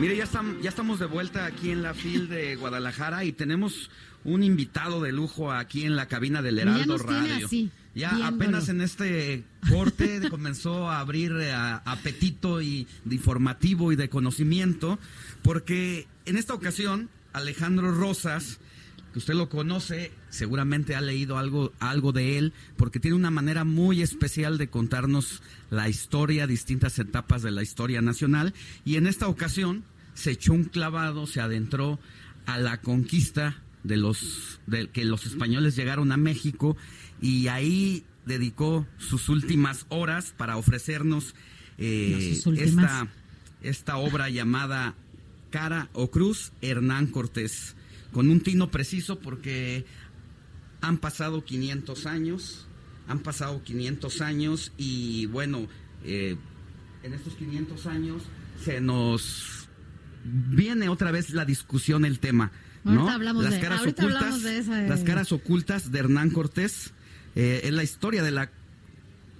Mire, ya, estamos, ya estamos de vuelta aquí en la FIL de Guadalajara y tenemos un invitado de lujo aquí en la cabina del Heraldo Radio. así, ya viéndolo. apenas en este corte comenzó a abrir eh, apetito y de informativo y de conocimiento, porque en esta ocasión Alejandro Rosas, que usted lo conoce, seguramente ha leído algo, algo de él, porque tiene una manera muy especial de contarnos la historia, distintas etapas de la historia nacional, y en esta ocasión se echó un clavado, se adentró a la conquista de los de que los españoles llegaron a México y ahí dedicó sus últimas horas para ofrecernos eh, No, esta obra llamada Cara o Cruz Hernán Cortés con un tino preciso porque han pasado 500 años, han pasado 500 años y bueno, eh, en estos 500 años se nos viene otra vez la discusión, el tema. ¿no? Hablamos las caras ocultas, de esa, eh. las caras ocultas de Hernán Cortés eh, es la historia de la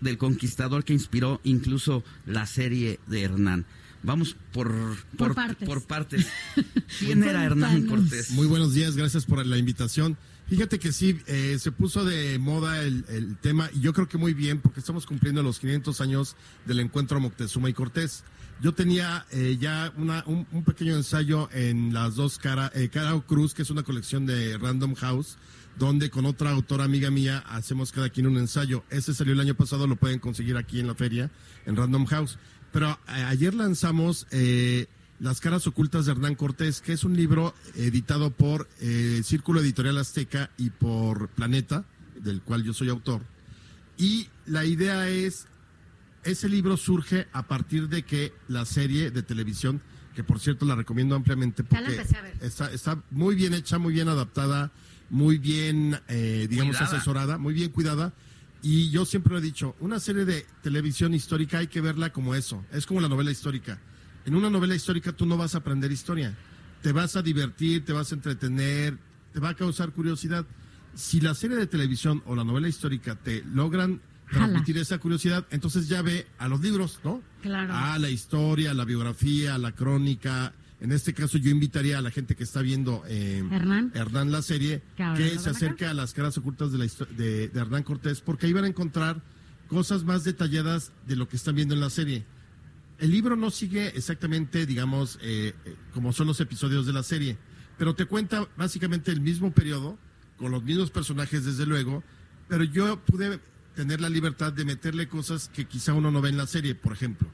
del conquistador que inspiró incluso la serie de Hernán. Vamos por, Por partes. por partes. ¿Quién era Hernán. Cortés? Muy buenos días, gracias por la invitación. Fíjate que sí, eh, se puso de moda el, el tema y yo creo que muy bien porque estamos cumpliendo los 500 años del encuentro Moctezuma y Cortés. Yo tenía eh, ya una, un, un pequeño ensayo en las dos cara, eh, cara o cruz, que es una colección de Random House, donde con otra autora amiga mía hacemos cada quien un ensayo. Ese salió el año pasado, lo pueden conseguir aquí en la feria, en Random House. Pero eh, ayer lanzamos eh, Las caras ocultas de Hernán Cortés, que es un libro editado por eh, Círculo Editorial Azteca y por Planeta, del cual yo soy autor. Y la idea es, ese libro surge a partir de que la serie de televisión, que por cierto la recomiendo ampliamente la porque empecé a ver. está, está muy bien hecha, muy bien adaptada, muy bien, eh, digamos, Cuidada. asesorada, muy bien cuidada. Y yo siempre lo he dicho, una serie de televisión histórica hay que verla como eso, es como la novela histórica. En una novela histórica tú no vas a aprender historia, te vas a divertir, te vas a entretener, te va a causar curiosidad. Si la serie de televisión o la novela histórica te logran Jala. transmitir esa curiosidad, entonces ya ve a los libros, ¿no? Claro. A la historia, a la biografía, a la crónica. En este caso yo invitaría a la gente que está viendo eh, Hernán. Hernán la serie Que se acá. acerque a las caras ocultas de, la de, de Hernán Cortés, porque ahí van a encontrar cosas más detalladas de lo que están viendo en la serie. El libro no sigue exactamente, digamos, eh, eh, como son los episodios de la serie, pero te cuenta básicamente el mismo periodo, con los mismos personajes desde luego, pero yo pude tener la libertad de meterle cosas que quizá uno no ve en la serie, por ejemplo.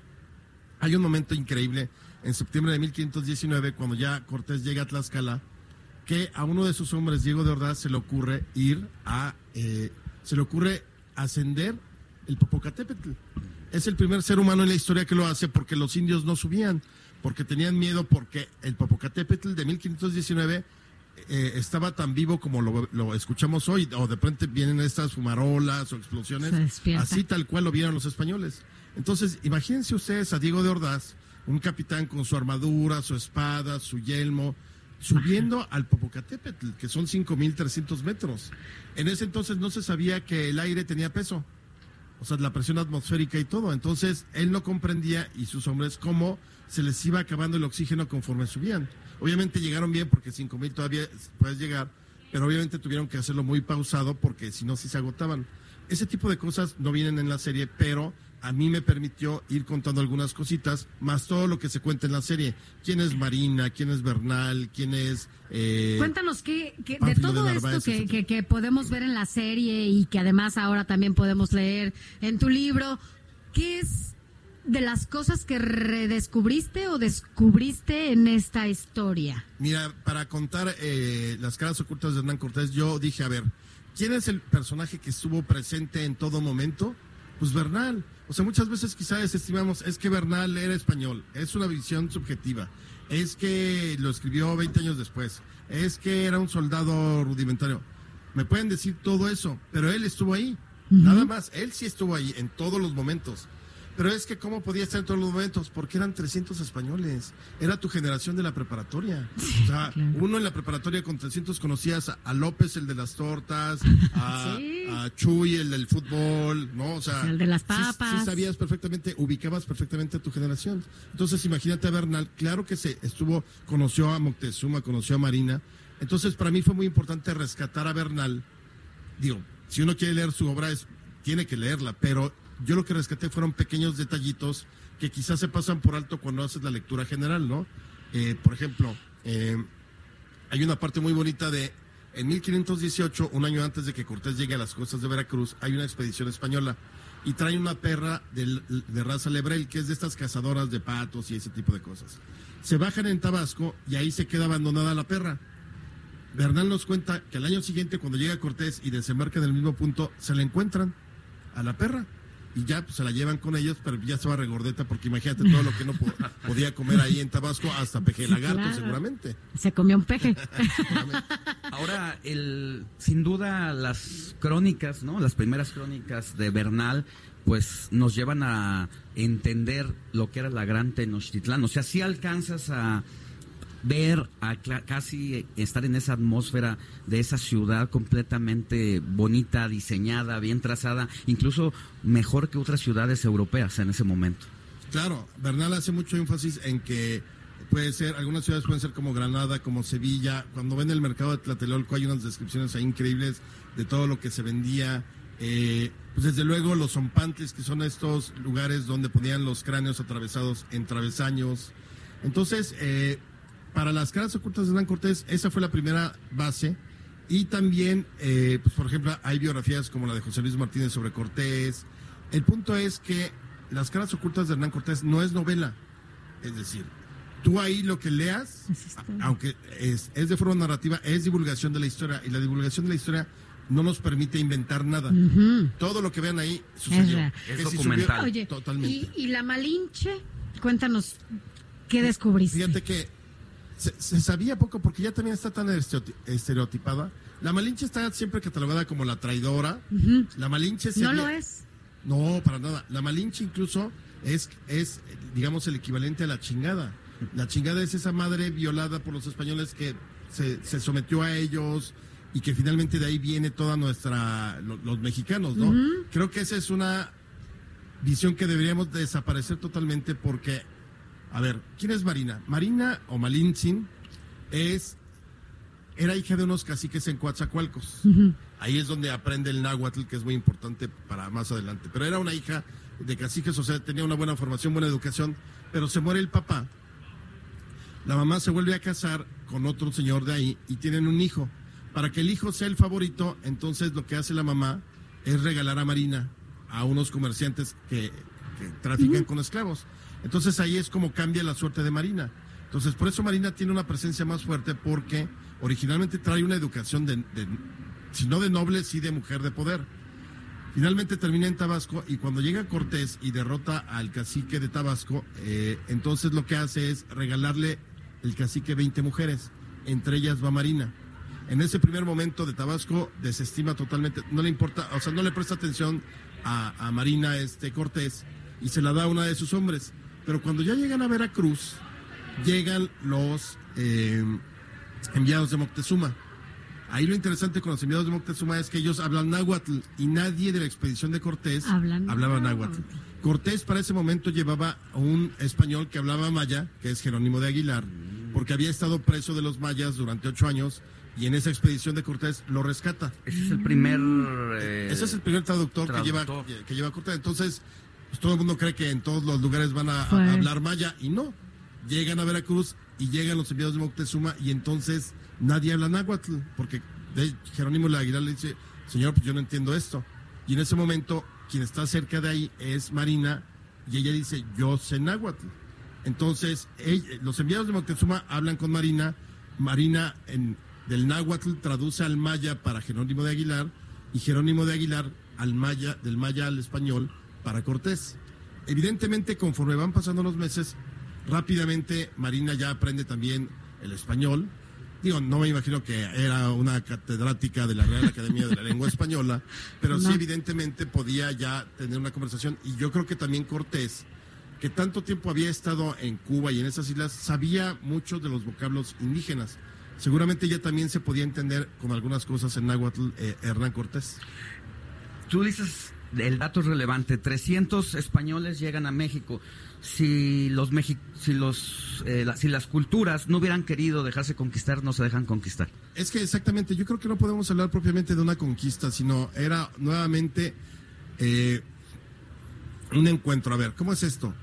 Hay un momento increíble en septiembre de 1519, cuando ya Cortés llega a Tlaxcala, que a uno de sus hombres, Diego de Ordaz, se le ocurre ir a, eh, se le ocurre ascender el Popocatépetl. Es el primer ser humano en la historia que lo hace porque los indios no subían, porque tenían miedo, porque el Popocatépetl de 1519 eh, estaba tan vivo como lo, lo escuchamos hoy, o de repente vienen estas fumarolas o explosiones, así tal cual lo vieron los españoles. Entonces, imagínense ustedes a Diego de Ordaz, un capitán con su armadura, su espada, su yelmo, subiendo al Popocatépetl, que son 5.300 metros. En ese entonces no se sabía que el aire tenía peso, o sea, la presión atmosférica y todo. Entonces, él no comprendía, y sus hombres, cómo se les iba acabando el oxígeno conforme subían. Obviamente llegaron bien, porque 5.000 todavía puedes llegar, pero obviamente tuvieron que hacerlo muy pausado, porque si no, sí se agotaban. Ese tipo de cosas no vienen en la serie, pero a mí me permitió ir contando algunas cositas, más todo lo que se cuenta en la serie. ¿Quién es Marina? ¿Quién es Bernal? ¿Quién es... eh, Cuéntanos qué, qué- de todo de esto que, que- que podemos ver en la serie y que además ahora también podemos leer en tu libro, ¿qué es de las cosas que redescubriste o descubriste en esta historia? Mira, para contar eh, las caras ocultas de Hernán Cortés, yo dije, a ver, ¿quién es el personaje que estuvo presente en todo momento Pues Bernal. O sea, muchas veces quizás desestimamos, es que Bernal era español, es una visión subjetiva, es que lo escribió 20 años después, es que era un soldado rudimentario. Me pueden decir todo eso, pero él estuvo ahí. Nada más, él sí estuvo ahí en todos los momentos. Pero es que cómo podía estar en todos los momentos, porque eran 300 españoles. Era tu generación de la preparatoria. o sea, uno en la preparatoria con 300 conocías a, a López, el de las tortas, a, Sí. a Chuy, el del fútbol, ¿no? O sea, El de las sí- papas. Sí, sabías perfectamente, ubicabas perfectamente a tu generación. Entonces, imagínate a Bernal, claro que se estuvo, conoció a Moctezuma, conoció a Marina. Entonces, para mí fue muy importante rescatar a Bernal. Digo, si uno quiere leer su obra, es, tiene que leerla, pero yo lo que rescaté fueron pequeños detallitos que quizás se pasan por alto cuando haces la lectura general, ¿no? Eh, por ejemplo, eh, hay una parte muy bonita de, en 1518, un año antes de que Cortés llegue a las costas de Veracruz, hay una expedición española y trae una perra de, raza lebrel, que es de estas cazadoras de patos y ese tipo de cosas. Se bajan en Tabasco y ahí se queda abandonada la perra. Bernal nos cuenta que al año siguiente, cuando llega Cortés y desembarca en el mismo punto, se la encuentran a la perra. Y ya pues, se la llevan con ellos, pero ya va regordeta, porque imagínate todo lo que no po- podía comer ahí en Tabasco, hasta peje Sí, lagarto, claro. seguramente. Se comió un peje. Ahora, el, sin duda, las crónicas, ¿no? Las primeras crónicas de Bernal, pues nos llevan a entender lo que era la gran Tenochtitlán. O sea, si alcanzas a ver, a casi estar en esa atmósfera de esa ciudad completamente bonita, diseñada, bien trazada, incluso mejor que otras ciudades europeas en ese momento. Claro, Bernal hace mucho énfasis en que puede ser, algunas ciudades pueden ser como Granada, como Sevilla. Cuando ven el mercado de Tlatelolco hay unas descripciones increíbles de todo lo que se vendía. Eh, pues desde luego los zompantles, que son estos lugares donde ponían los cráneos atravesados en travesaños. Entonces, eh, para las caras ocultas de Hernán Cortés, esa fue la primera base. Y también, eh, pues por ejemplo, hay biografías como la de José Luis Martínez sobre Cortés. El punto es que las caras ocultas de Hernán Cortés no es novela. Es decir, tú ahí lo que leas, Es aunque es, es de forma narrativa, es divulgación de la historia. Y la divulgación de la historia no nos permite inventar nada. Todo lo que vean ahí sucedió. Es si documental. subió- Oye, Totalmente. Y, y la Malinche, cuéntanos, ¿qué descubriste? Fíjate que se, se sabía poco porque ya también está tan estereoti- estereotipada. La Malinche está siempre catalogada como la traidora. La Malinche se no había- lo es. No, para nada. La Malinche incluso es, es, digamos, el equivalente a la chingada. La chingada es esa madre violada por los españoles que se, se sometió a ellos y que finalmente de ahí viene toda nuestra, lo- los mexicanos, ¿no? Creo que esa es una visión que deberíamos desaparecer totalmente porque, a ver, ¿quién es Marina? Marina o Malintzin es, era hija de unos caciques en Coatzacoalcos. Ahí es donde aprende el náhuatl, que es muy importante para más adelante. Pero era una hija de caciques, o sea, tenía una buena formación, buena educación, pero se muere el papá. La mamá se vuelve a casar con otro señor de ahí y tienen un hijo. Para que el hijo sea el favorito, entonces lo que hace la mamá es regalar a Marina a unos comerciantes que, que trafican con esclavos. Entonces ahí es como cambia la suerte de Marina. Entonces por eso Marina tiene una presencia más fuerte porque originalmente trae una educación de, de si no de noble, sí de mujer de poder. Finalmente termina en Tabasco y cuando llega Cortés y derrota al cacique de Tabasco, eh, entonces lo que hace es regalarle el cacique 20 mujeres, entre ellas va Marina. En ese primer momento de Tabasco desestima totalmente, no le importa, o sea, no le presta atención a, a Marina este Cortés y se la da a una de sus hombres. Pero cuando ya llegan a Veracruz, llegan los eh, enviados de Moctezuma. Ahí lo interesante con los enviados de Moctezuma es que ellos hablan náhuatl y nadie de la expedición de Cortés Hablan hablaba náhuatl. náhuatl. Cortés para ese momento llevaba a un español que hablaba maya, que es Jerónimo de Aguilar, porque había estado preso de los mayas durante ocho años y en esa expedición de Cortés lo rescata. Ese es el primer... eh, Ese es el primer traductor, Que, lleva, traductor. que, que lleva Cortés. Entonces, pues, todo el mundo cree que en todos los lugares van a, a Fue. hablar maya y no. Llegan a Veracruz y llegan los enviados de Moctezuma y entonces nadie habla náhuatl, porque de Jerónimo de Aguilar le dice, señor, pues yo no entiendo esto. Y en ese momento, quien está cerca de ahí es Marina y ella dice, yo sé náhuatl. Entonces, ella- los enviados de Moctezuma hablan con Marina, Marina en, del náhuatl traduce al maya para Jerónimo de Aguilar y Jerónimo de Aguilar al maya, del maya al español, para Cortés. Evidentemente, conforme van pasando los meses, rápidamente Marina ya aprende también el español. Digo, no me imagino que era una catedrática de la Real Academia de la Lengua Española, pero sí evidentemente podía ya tener una conversación. Y yo creo que también Cortés, que tanto tiempo había estado en Cuba y en esas islas, sabía muchos de los vocablos indígenas. Seguramente ya también se podía entender con algunas cosas en náhuatl eh, Hernán Cortés. Tú dices, el dato es relevante, 300 españoles llegan a México. Si los si los eh, la- si las culturas no hubieran querido dejarse conquistar, no se dejan conquistar. Es que exactamente, yo creo que no podemos hablar propiamente de una conquista, sino era nuevamente eh, un encuentro. A ver, ¿cómo es esto?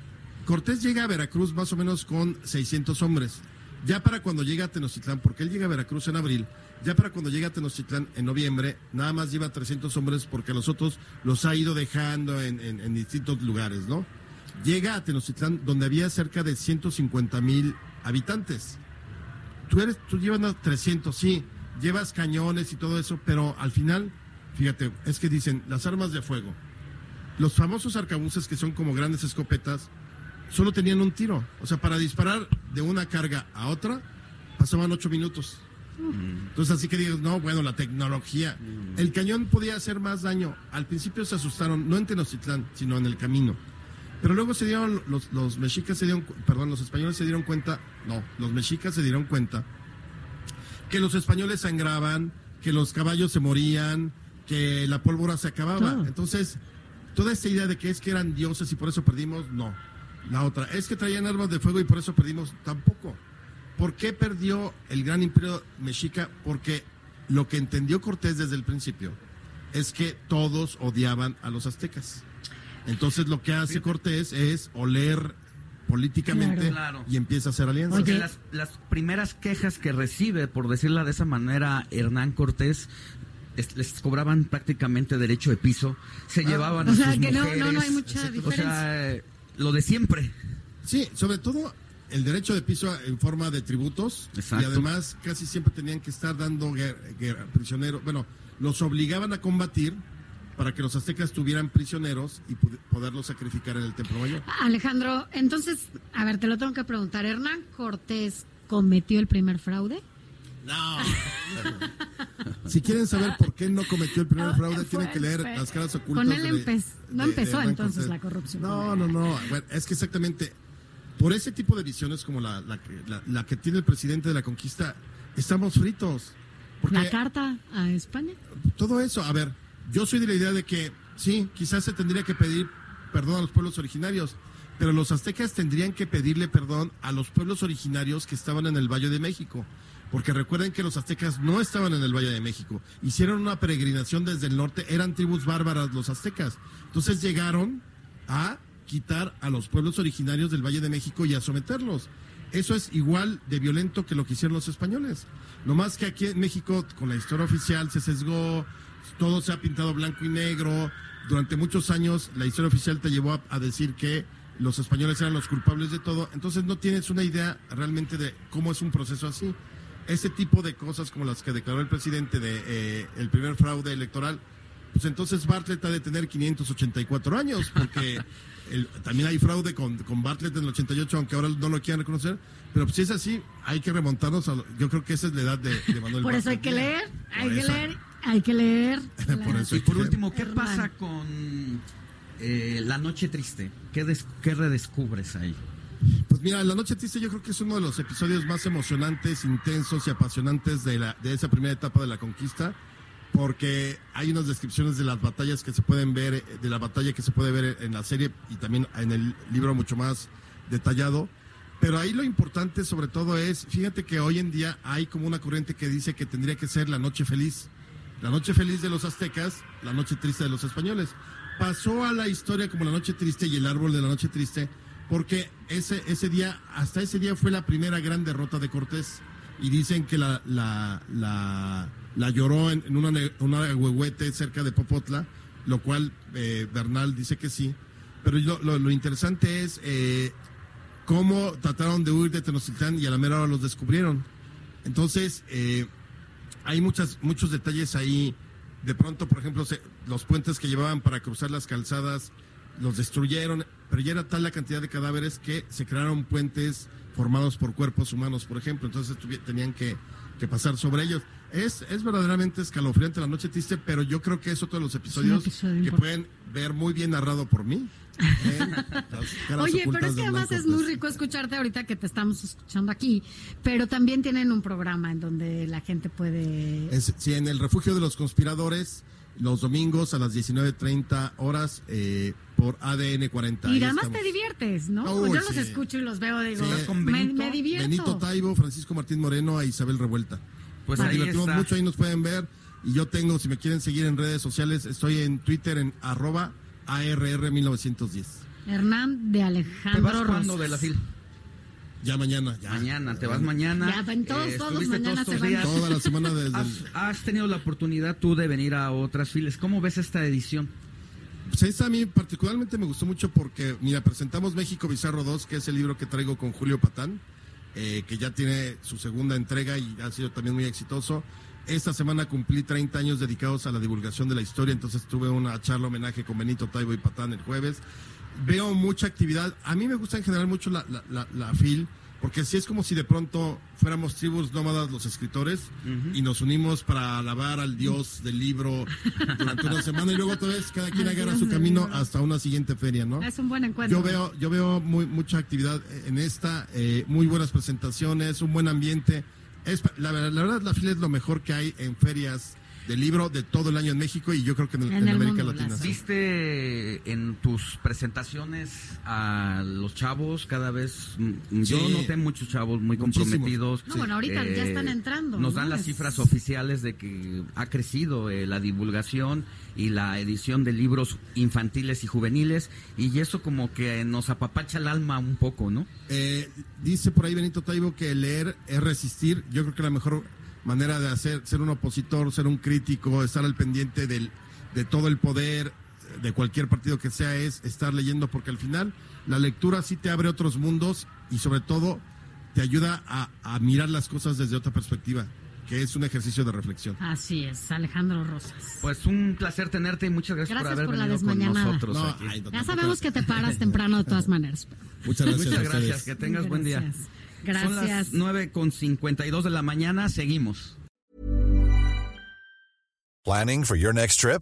Cortés llega a Veracruz más o menos con 600 hombres. Ya para cuando llega a Tenochtitlán, porque él llega a Veracruz en abril, ya para cuando llega a Tenochtitlán en noviembre, nada más lleva 300 hombres porque a los otros los ha ido dejando en, en- en distintos lugares, ¿no? Llega a Tenochtitlán donde había cerca de 150 mil habitantes tú eres, tú llevas unos 300, sí, llevas cañones y todo eso, pero al final, fíjate, es que dicen las armas de fuego. Los famosos arcabuces que son como grandes escopetas, solo tenían un tiro. O sea, para disparar de una carga a otra, pasaban ocho minutos. Entonces, así que digas, no, bueno, la tecnología. El cañón podía hacer más daño. Al principio se asustaron, no en Tenochtitlán, sino en el camino. Pero luego se dieron, los, los mexicas se dieron, perdón, los españoles se dieron cuenta, no, los mexicas se dieron cuenta que los españoles sangraban, que los caballos se morían, que la pólvora se acababa. Entonces, toda esta idea de que es que eran dioses y por eso perdimos, no. La otra, es que traían armas de fuego y por eso perdimos, tampoco. ¿Por qué perdió el gran imperio mexica? Porque lo que entendió Cortés desde el principio es que todos odiaban a los aztecas. Entonces lo que hace Cortés es oler políticamente Claro. y empieza a hacer alianzas. Porque las, las primeras quejas que recibe, por decirla de esa manera, Hernán Cortés, es- les cobraban prácticamente derecho de piso, se llevaban o a sea, sus que no- no, mujeres. no hay mucha O diferencia. sea, eh, lo de siempre. Sí, sobre todo el derecho de piso en forma de tributos Exacto. y además casi siempre tenían que estar dando guer- guerra- prisioneros, bueno, los obligaban a combatir para que los aztecas tuvieran prisioneros y poderlos sacrificar en el templo mayor. Alejandro, entonces, a ver, te lo tengo que preguntar. ¿Hernán Cortés cometió el primer fraude? No. si quieren saber por qué no cometió el primer Ah, fraude, tienen que leer las caras ocultas. con él de- no de- de empezó entonces Cortés. la corrupción No, no, no. Bueno, es que exactamente por ese tipo de visiones como la, la que- la- la que tiene el presidente de la conquista, estamos fritos. Porque ¿La carta a España? todo eso, a ver, yo soy de la idea de que sí, quizás se tendría que pedir perdón a los pueblos originarios, pero los aztecas tendrían que pedirle perdón a los pueblos originarios que estaban en el Valle de México. Porque recuerden que los aztecas no estaban en el Valle de México. Hicieron una peregrinación desde el norte, eran tribus bárbaras los aztecas. Entonces llegaron a quitar a los pueblos originarios del Valle de México y a someterlos. Eso es igual de violento que lo que hicieron los españoles. No más que aquí en México, con la historia oficial, se sesgó, todo se ha pintado blanco y negro. Durante muchos años, la historia oficial te llevó a, a decir que los españoles eran los culpables de todo. Entonces, no tienes una idea realmente de cómo es un proceso así. Ese tipo de cosas como las que declaró el presidente de eh, el primer fraude electoral, pues entonces Bartlett ha de tener 584 años, porque el- también hay fraude con, con Bartlett en el 88, aunque ahora no lo quieran reconocer. Pero pues, si es así, hay que remontarnos a. lo- Yo creo que esa es la edad de, de Manuel Por eso hay que leer, Por hay que leer, hay que leer. Por la- eso. Y por último, ¿qué pasa con eh, La Noche Triste? ¿Qué, des- qué redescubres ahí? Pues mira, La Noche Triste yo creo que es uno de los episodios más emocionantes, intensos y apasionantes de, la, de esa primera etapa de la conquista, porque hay unas descripciones de las batallas que se pueden ver, de la batalla que se puede ver en la serie y también en el libro mucho más detallado. Pero ahí lo importante sobre todo es, fíjate que hoy en día hay como una corriente que dice que tendría que ser la noche feliz. La noche feliz de los aztecas, la noche triste de los españoles. Pasó a la historia como la noche triste y el árbol de la noche triste, porque ese, ese día, hasta ese día fue la primera gran derrota de Cortés. Y dicen que la, la, la, lloró en, en una, una huehuete cerca de Popotla, lo cual eh, Bernal dice que sí. Pero lo, lo- lo interesante es eh, cómo trataron de huir de Tenochtitlán y a la mera hora los descubrieron. Entonces, eh, hay muchas, muchos detalles ahí. De pronto, por ejemplo, se- los puentes que llevaban para cruzar las calzadas los destruyeron, pero ya era tal la cantidad de cadáveres que se crearon puentes formados por cuerpos humanos, por ejemplo, entonces tenían que, que pasar sobre ellos. Es, es verdaderamente escalofriante la noche triste, pero yo creo que es otro de los episodios episodio que pueden ver muy bien narrado por mí. Oye, pero es que de además es muy rico escucharte ahorita que te estamos escuchando aquí, pero también tienen un programa en donde la gente puede... Es- sí, en el refugio de los conspiradores, los domingos a las 19.30 horas eh, por ADN 40. Y además estamos. te diviertes, ¿no? Uy, Yo los escucho y los veo, digo, Sí. Con me, Benito, me divierto. Benito Taibo, Francisco Martín Moreno e Isabel Revuelta. Pues Nos ahí divertimos está. mucho, ahí nos pueden ver. Y yo tengo, si me quieren seguir en redes sociales, estoy en Twitter en arroba ARR1910. Hernán de ¿Te Alejandro vas cuándo Rosas. de la fil? Ya mañana, ya. Mañana, te vas mañana. Ya, en todos, todos estuviste mañana todos se van. días. Toda la semana desde el- ¿Has, has tenido la oportunidad tú de venir a otras filas. ¿Cómo ves esta edición? Pues esta a mí particularmente me gustó mucho porque, mira, presentamos México Bizarro 2, que es el libro que traigo con Julio Patán, eh, que ya tiene su segunda entrega y ha sido también muy exitoso. Esta semana cumplí 30 años dedicados a la divulgación de la historia, entonces tuve una charla homenaje con Benito Taibo y Patán el jueves. Veo mucha actividad. A mí me gusta en general mucho la, la, la, la FIL, porque sí es como si de pronto fuéramos tribus nómadas los escritores y nos unimos para alabar al dios del libro durante una semana y luego otra vez cada quien agarra su camino hasta una siguiente feria, ¿no? Es un buen encuentro. Yo veo, yo veo muy, mucha actividad en esta, eh, muy buenas presentaciones, un buen ambiente. Es, la, verdad- la verdad, la fila es lo mejor que hay en ferias de libro de todo el año en México y yo creo que en, el- En en el América mundo, Latina. sí. ¿Viste en tus presentaciones a los chavos cada vez? mm, Yo Sí. noté muchos chavos muy Muchísimos. comprometidos. No, bueno, ahorita ya están entrando, Nos ¿no? dan las cifras oficiales de que ha crecido eh, la divulgación y la edición de libros infantiles y juveniles y eso como que nos apapacha el alma un poco, ¿no? Eh, dice por ahí Benito Taibo que leer es resistir. Yo creo que la mejor manera de hacer, ser un opositor, ser un crítico, estar al pendiente del, de todo el poder de cualquier partido que sea es estar leyendo porque al final la lectura sí te abre otros mundos y sobre todo te ayuda a, a mirar las cosas desde otra perspectiva, que es un ejercicio de reflexión. Así es, Alejandro Rosas. Pues un placer tenerte y muchas gracias, Gracias por haber por la venido con nosotros No, aquí. ay, no, Ya sabemos que te paras temprano de todas maneras. Muchas gracias. Muchas gracias, que tengas buen día. Gracias. Son las Gracias. 9 con 52 de la mañana, seguimos. Planning for your next trip?